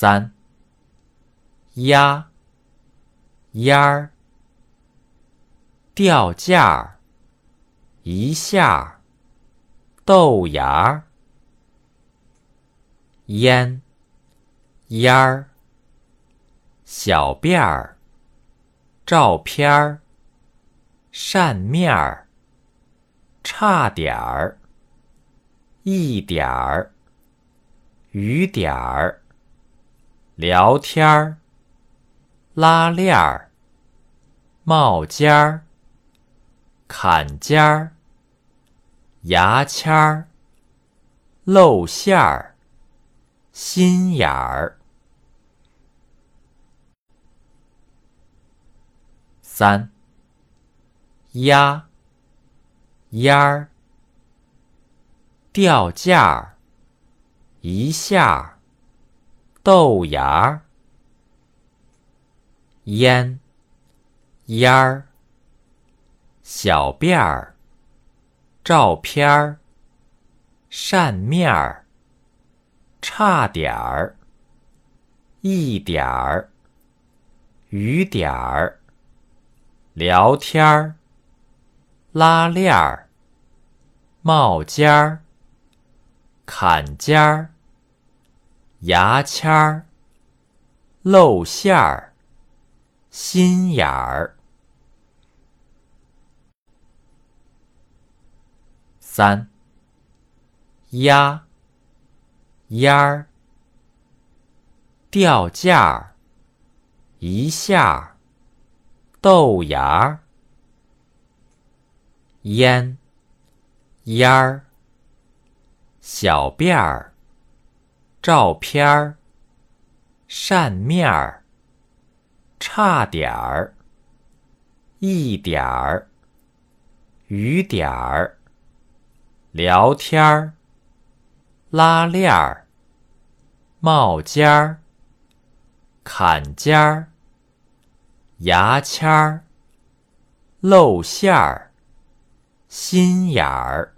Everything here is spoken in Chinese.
三。鸭烟儿掉价儿一下豆芽儿烟烟儿小辫儿照片儿扇面儿差点儿一点儿雨点儿。聊天儿拉链儿冒尖儿坎肩儿牙签儿露馅儿心眼儿。三鸭烟儿掉价儿一下儿豆芽儿烟烟儿小辫儿照片儿扇面儿差点儿一点儿雨点儿聊天儿拉链儿冒尖儿坎肩儿牙签儿露馅儿心眼儿。三。鸭烟儿。掉价儿一下豆芽儿。烟烟儿。小辫儿。照片儿扇面儿差点儿一点儿雨点儿聊天儿拉链儿帽尖儿坎肩儿牙签儿露馅儿心眼儿。